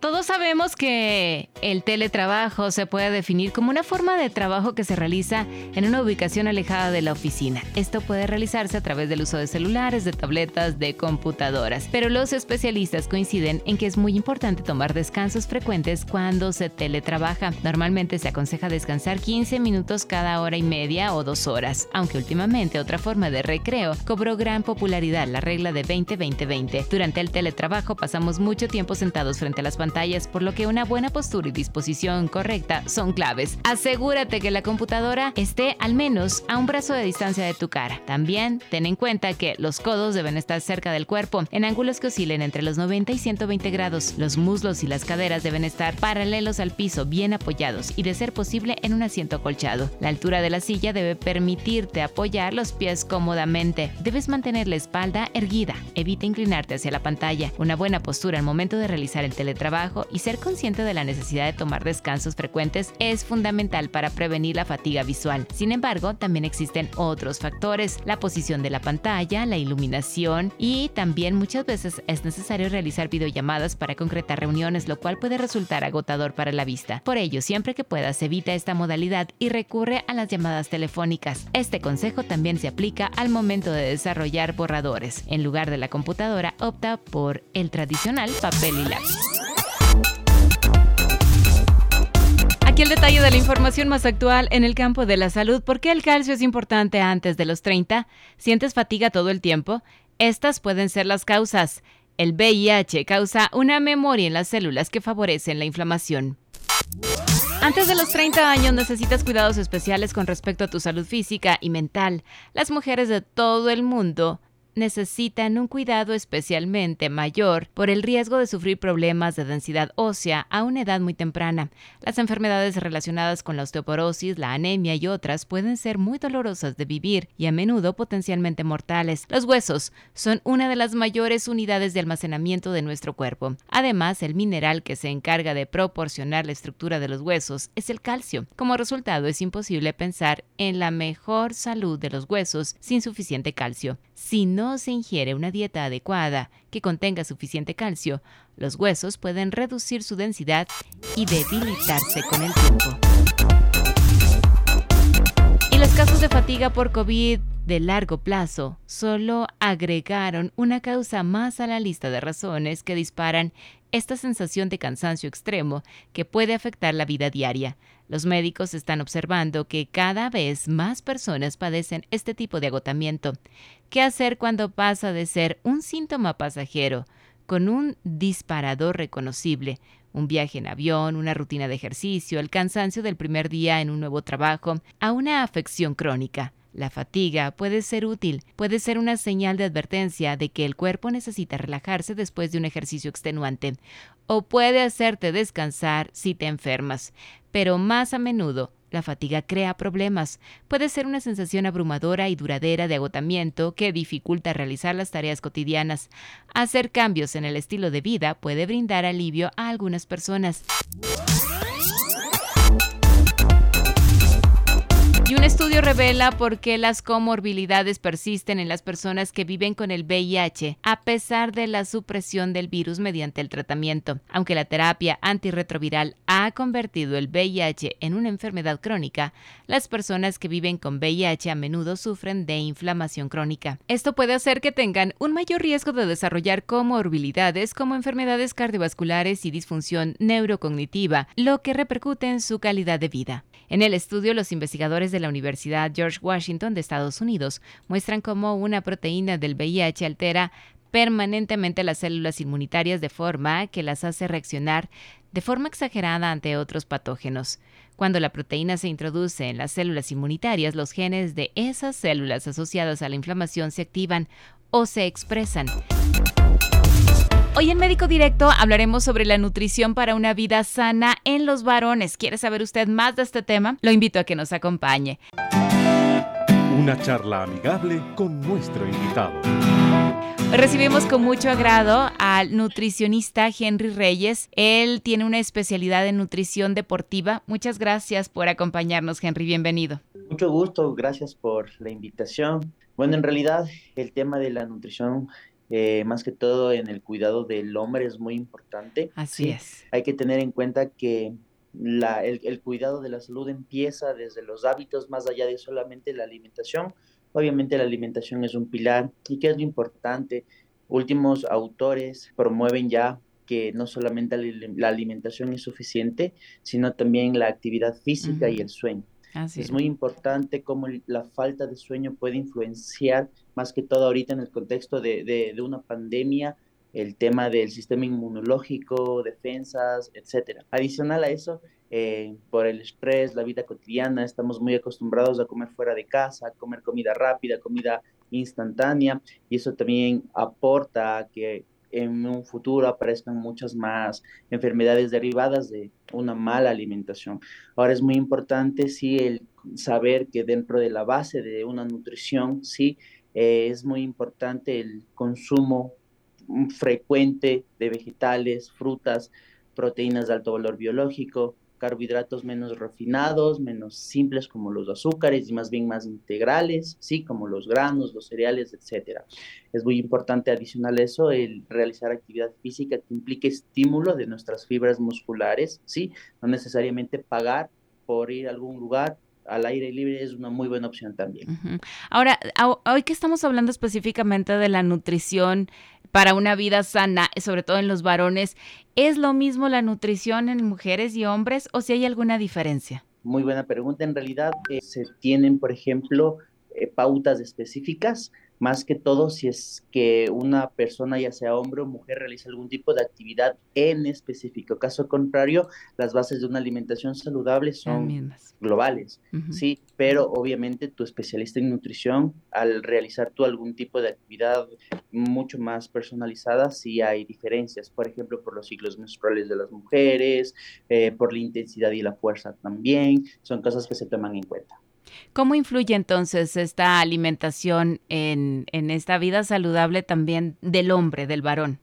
Todos sabemos que el teletrabajo se puede definir como una forma de trabajo que se realiza en una ubicación alejada de la oficina. Esto puede realizarse a través del uso de celulares, de tabletas, de computadoras. Pero los especialistas coinciden en que es muy importante tomar descansos frecuentes cuando se teletrabaja. Normalmente se aconseja descansar 15 minutos cada hora y media o dos horas, aunque últimamente otra forma de recreo cobró gran popularidad, la regla de 20-20-20. Durante el teletrabajo pasamos mucho tiempo sentados frente a las pantallas por lo que una buena postura y disposición correcta son claves. Asegúrate que la computadora esté al menos a un brazo de distancia de tu cara. También ten en cuenta que los codos deben estar cerca del cuerpo, en ángulos que oscilen entre los 90 y 120 grados. Los muslos y las caderas deben estar paralelos al piso, bien apoyados y de ser posible en un asiento acolchado. La altura de la silla debe permitirte apoyar los pies cómodamente. Debes mantener la espalda erguida. Evita inclinarte hacia la pantalla. Una buena postura al momento de realizar el teletrabajo y ser consciente de la necesidad de tomar descansos frecuentes es fundamental para prevenir la fatiga visual. Sin embargo, también existen otros factores, la posición de la pantalla, la iluminación y también muchas veces es necesario realizar videollamadas para concretar reuniones, lo cual puede resultar agotador para la vista. Por ello, siempre que puedas, evita esta modalidad y recurre a las llamadas telefónicas. Este consejo también se aplica al momento de desarrollar borradores. En lugar de la computadora, opta por el tradicional papel y lápiz. Aquí el detalle de la información más actual en el campo de la salud. ¿Por qué el calcio es importante antes de los 30? ¿Sientes fatiga todo el tiempo? Estas pueden ser las causas. El VIH causa una memoria en las células que favorecen la inflamación. Antes de los 30 años necesitas cuidados especiales con respecto a tu salud física y mental. Las mujeres de todo el mundo necesitan un cuidado especialmente mayor por el riesgo de sufrir problemas de densidad ósea a una edad muy temprana. Las enfermedades relacionadas con la osteoporosis, la anemia y otras pueden ser muy dolorosas de vivir y a menudo potencialmente mortales. Los huesos son una de las mayores unidades de almacenamiento de nuestro cuerpo. Además, el mineral que se encarga de proporcionar la estructura de los huesos es el calcio. Como resultado, es imposible pensar en la mejor salud de los huesos sin suficiente calcio. Si no se ingiere una dieta adecuada que contenga suficiente calcio, los huesos pueden reducir su densidad y debilitarse con el tiempo. Y los casos de fatiga por COVID de largo plazo solo agregaron una causa más a la lista de razones que disparan esta sensación de cansancio extremo que puede afectar la vida diaria. Los médicos están observando que cada vez más personas padecen este tipo de agotamiento. ¿Qué hacer cuando pasa de ser un síntoma pasajero con un disparador reconocible? Un viaje en avión, una rutina de ejercicio, el cansancio del primer día en un nuevo trabajo, a una afección crónica. La fatiga puede ser útil, puede ser una señal de advertencia de que el cuerpo necesita relajarse después de un ejercicio extenuante, o puede hacerte descansar si te enfermas, pero más a menudo la fatiga crea problemas. Puede ser una sensación abrumadora y duradera de agotamiento que dificulta realizar las tareas cotidianas. Hacer cambios en el estilo de vida puede brindar alivio a algunas personas. Y un estudio revela por qué las comorbilidades persisten en las personas que viven con el VIH, a pesar de la supresión del virus mediante el tratamiento. Aunque la terapia antirretroviral ha convertido el VIH en una enfermedad crónica, las personas que viven con VIH a menudo sufren de inflamación crónica. Esto puede hacer que tengan un mayor riesgo de desarrollar comorbilidades como enfermedades cardiovasculares y disfunción neurocognitiva, lo que repercute en su calidad de vida. En el estudio, los investigadores de la Universidad George Washington de Estados Unidos muestran cómo una proteína del VIH altera permanentemente las células inmunitarias de forma que las hace reaccionar de forma exagerada ante otros patógenos. Cuando la proteína se introduce en las células inmunitarias, los genes de esas células asociadas a la inflamación se activan o se expresan. Hoy en Médico Directo hablaremos sobre la nutrición para una vida sana en los varones. ¿Quiere saber usted más de este tema? Lo invito a que nos acompañe. Una charla amigable con nuestro invitado. Recibimos con mucho agrado al nutricionista Henry Reyes. Él tiene una especialidad en nutrición deportiva. Muchas gracias por acompañarnos, Henry. Bienvenido. Mucho gusto, gracias por la invitación. Bueno, en realidad el tema de la nutrición eh, más que todo en el cuidado del hombre es muy importante. Así es. Hay que tener en cuenta que la, el, el, cuidado de la salud empieza desde los hábitos, más allá de solamente la alimentación. Obviamente la alimentación es un pilar y que es lo importante. Últimos autores promueven ya que no solamente la alimentación es suficiente, sino también la actividad física uh -huh. y el sueño. Así es muy importante cómo la falta de sueño puede influenciar, más que todo ahorita en el contexto de, de, de una pandemia, el tema del sistema inmunológico, defensas, etcétera. Adicional a eso, eh, por el estrés, la vida cotidiana, estamos muy acostumbrados a comer fuera de casa, a comer comida rápida, comida instantánea, y eso también aporta a que en un futuro aparezcan muchas más enfermedades derivadas de una mala alimentación. Ahora es muy importante, sí, el saber que dentro de la base de una nutrición, sí, eh, es muy importante el consumo frecuente de vegetales, frutas, proteínas de alto valor biológico, carbohidratos menos refinados, menos simples como los azúcares y más bien más integrales, sí, como los granos, los cereales, etcétera. Es muy importante adicional a eso el realizar actividad física que implique estímulo de nuestras fibras musculares, sí, no necesariamente pagar por ir a algún lugar al aire libre es una muy buena opción también. Uh -huh. Ahora, hoy que estamos hablando específicamente de la nutrición para una vida sana, sobre todo en los varones, ¿es lo mismo la nutrición en mujeres y hombres o si hay alguna diferencia? Muy buena pregunta. En realidad eh, se tienen, por ejemplo, eh, pautas específicas más que todo si es que una persona, ya sea hombre o mujer, realiza algún tipo de actividad en específico. Caso contrario, las bases de una alimentación saludable son globales, uh -huh. sí, pero obviamente tu especialista en nutrición, al realizar tú algún tipo de actividad mucho más personalizada, sí hay diferencias, por ejemplo, por los ciclos menstruales de las mujeres, eh, por la intensidad y la fuerza también, son cosas que se toman en cuenta. ¿Cómo influye entonces esta alimentación en, en, esta vida saludable también del hombre, del varón?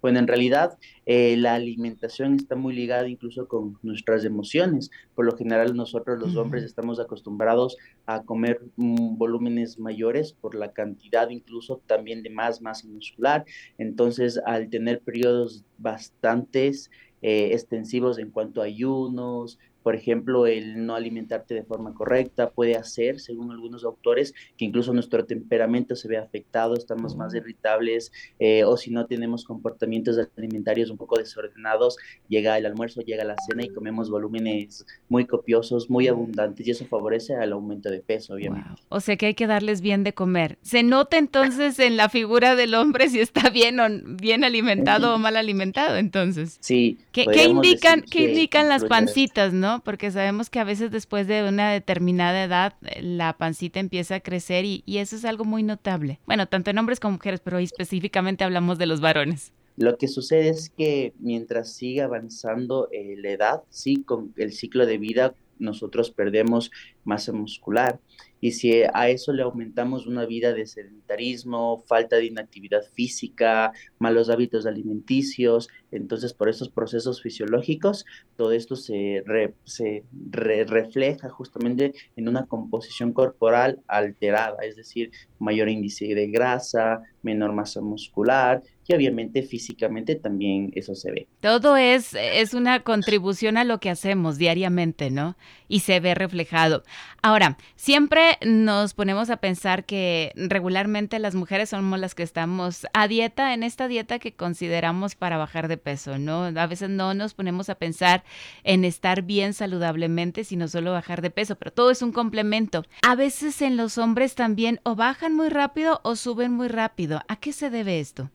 Bueno, en realidad eh, la alimentación está muy ligada incluso con nuestras emociones. Por lo general nosotros los hombres estamos acostumbrados a comer mm, volúmenes mayores por la cantidad incluso también de más masa muscular. Entonces, al tener periodos bastantes eh, extensivos en cuanto a ayunos, por ejemplo, el no alimentarte de forma correcta puede hacer, según algunos autores, que incluso nuestro temperamento se ve afectado, estamos más irritables eh, o si no tenemos comportamientos alimentarios un poco desordenados, llega el almuerzo, llega la cena y comemos volúmenes muy copiosos, muy abundantes y eso favorece al aumento de peso, obviamente. Wow. O sea que hay que darles bien de comer. ¿Se nota entonces en la figura del hombre si está bien o bien alimentado o mal alimentado entonces? Sí. ¿Qué, ¿qué indican, ¿qué indican las pancitas, no? Porque sabemos que a veces después de una determinada edad eh, la pancita empieza a crecer y, eso es algo muy notable. Bueno, tanto en hombres como mujeres, pero hoy específicamente hablamos de los varones. Lo que sucede es que mientras sigue avanzando eh, la edad, sí, con el ciclo de vida nosotros perdemos masa muscular. Y si a eso le aumentamos una vida de sedentarismo, falta de inactividad física, malos hábitos alimenticios, entonces por esos procesos fisiológicos, todo esto se, re, se re, refleja justamente en una composición corporal alterada, es decir, mayor índice de grasa, menor masa muscular y obviamente físicamente también eso se ve. Todo es, es una contribución a lo que hacemos diariamente, ¿no? Y se ve reflejado. Ahora, siempre nos ponemos a pensar que regularmente las mujeres somos las que estamos a dieta, en esta dieta que consideramos para bajar de peso, ¿no? A veces no nos ponemos a pensar en estar bien saludablemente, sino solo bajar de peso, pero todo es un complemento. A veces en los hombres también o bajan muy rápido o suben muy rápido. ¿A qué se debe esto?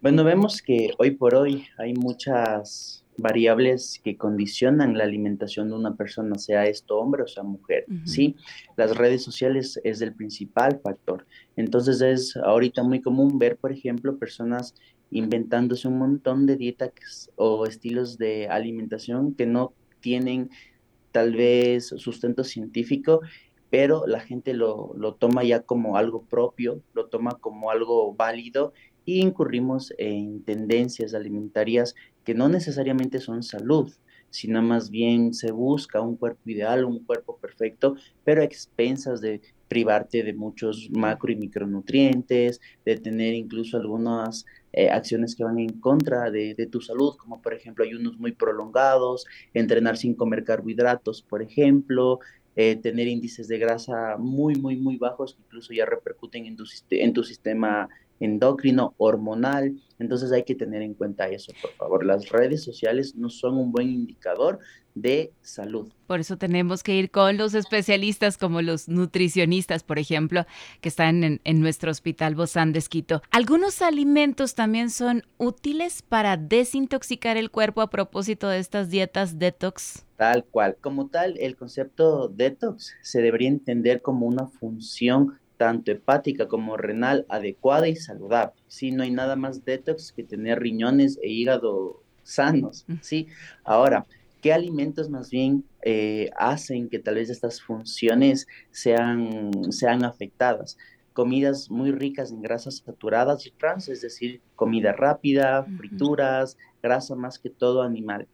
Bueno, vemos que hoy por hoy hay muchas variables que condicionan la alimentación de una persona, sea esto hombre o sea mujer, ¿sí? Las redes sociales es el principal factor. Entonces es ahorita muy común ver, por ejemplo, personas inventándose un montón de dietas o estilos de alimentación que no tienen tal vez sustento científico, pero la gente lo, lo toma ya como algo propio, lo toma como algo válido y incurrimos en tendencias alimentarias que no necesariamente son salud, sino más bien se busca un cuerpo ideal, un cuerpo perfecto, pero a expensas de privarte de muchos macro y micronutrientes, de tener incluso algunas eh, acciones que van en contra de, tu salud, como por ejemplo ayunos muy prolongados, entrenar sin comer carbohidratos, por ejemplo, eh, tener índices de grasa muy, muy, muy bajos, que incluso ya repercuten en tu, en tu sistema endocrino, hormonal. Entonces hay que tener en cuenta eso, por favor. Las redes sociales no son un buen indicador de salud. Por eso tenemos que ir con los especialistas como los nutricionistas, por ejemplo, que están en, en nuestro hospital Bozán de Esquito. Algunos alimentos también son útiles para desintoxicar el cuerpo a propósito de estas dietas detox. Tal cual. Como tal, el concepto detox se debería entender como una función tanto hepática como renal adecuada y saludable. Sí, no hay nada más detox que tener riñones e hígado sanos. Sí, ahora, ¿qué alimentos más bien eh, hacen que tal vez estas funciones sean, sean afectadas? Comidas muy ricas en grasas saturadas y trans, es decir, comida rápida, frituras, grasa más que todo animal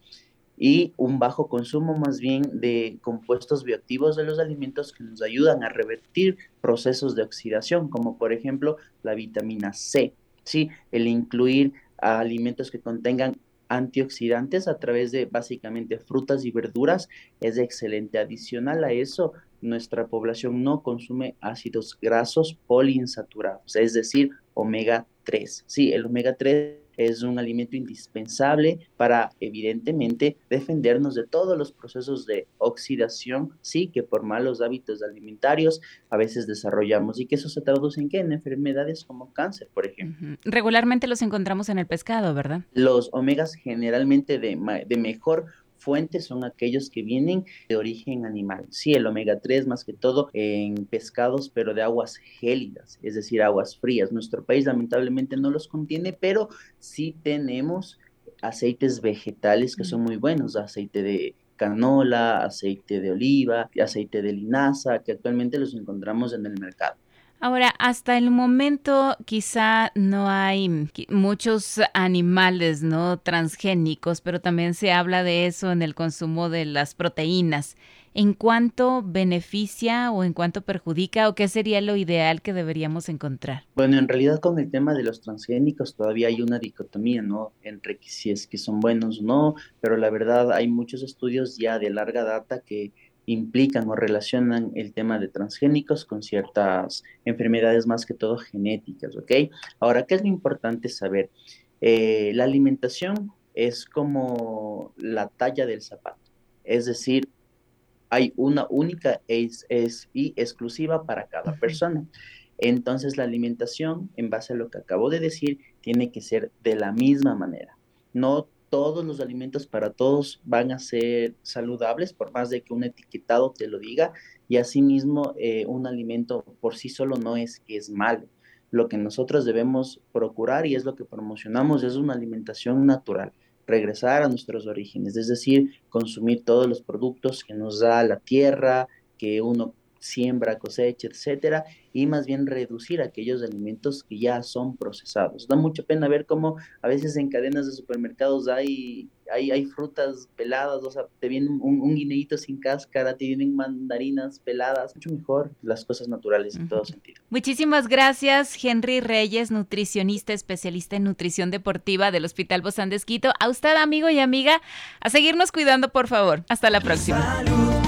y un bajo consumo más bien de compuestos bioactivos de los alimentos que nos ayudan a revertir procesos de oxidación, como por ejemplo la vitamina C, ¿sí? el incluir alimentos que contengan antioxidantes a través de básicamente frutas y verduras es excelente. Adicional a eso, nuestra población no consume ácidos grasos poliinsaturados, es decir, omega 3. Sí, el omega 3 es un alimento indispensable para, evidentemente, defendernos de todos los procesos de oxidación, sí, que por malos hábitos alimentarios a veces desarrollamos y que eso se traduce en qué? En enfermedades como cáncer, por ejemplo. Regularmente los encontramos en el pescado, ¿verdad? Los omegas generalmente de, de mejor fuentes son aquellos que vienen de origen animal. Sí, el omega 3 más que todo en pescados, pero de aguas gélidas, es decir, aguas frías. Nuestro país lamentablemente no los contiene, pero sí tenemos aceites vegetales que son muy buenos, aceite de canola, aceite de oliva, aceite de linaza, que actualmente los encontramos en el mercado. Ahora, hasta el momento quizá no hay muchos animales no transgénicos, pero también se habla de eso en el consumo de las proteínas. ¿En cuánto beneficia o en cuánto perjudica o qué sería lo ideal que deberíamos encontrar? Bueno, en realidad con el tema de los transgénicos todavía hay una dicotomía, ¿no? Entre si es que son buenos o no, pero la verdad hay muchos estudios ya de larga data que implican o relacionan el tema de transgénicos con ciertas enfermedades más que todo genéticas, ¿ok? Ahora, ¿qué es lo importante saber? Eh, la alimentación es como la talla del zapato, es decir, hay una única es, es, y exclusiva para cada persona. Entonces la alimentación, en base a lo que acabo de decir, tiene que ser de la misma manera. No todos los alimentos para todos van a ser saludables, por más de que un etiquetado te lo diga, y asimismo eh, un alimento por sí solo no es que es malo. Lo que nosotros debemos procurar y es lo que promocionamos es una alimentación natural, regresar a nuestros orígenes, es decir, consumir todos los productos que nos da la tierra, que uno siembra, cosecha, etcétera, y más bien reducir aquellos alimentos que ya son procesados. Da mucha pena ver cómo a veces en cadenas de supermercados hay, hay, hay frutas peladas, o sea, te viene un, un, guineíto sin cáscara, te vienen mandarinas peladas, mucho mejor las cosas naturales en todo sentido. Muchísimas gracias, Henry Reyes, nutricionista especialista en nutrición deportiva del Hospital Bozán de Esquito. A usted, amigo y amiga, a seguirnos cuidando, por favor. Hasta la próxima. Salud.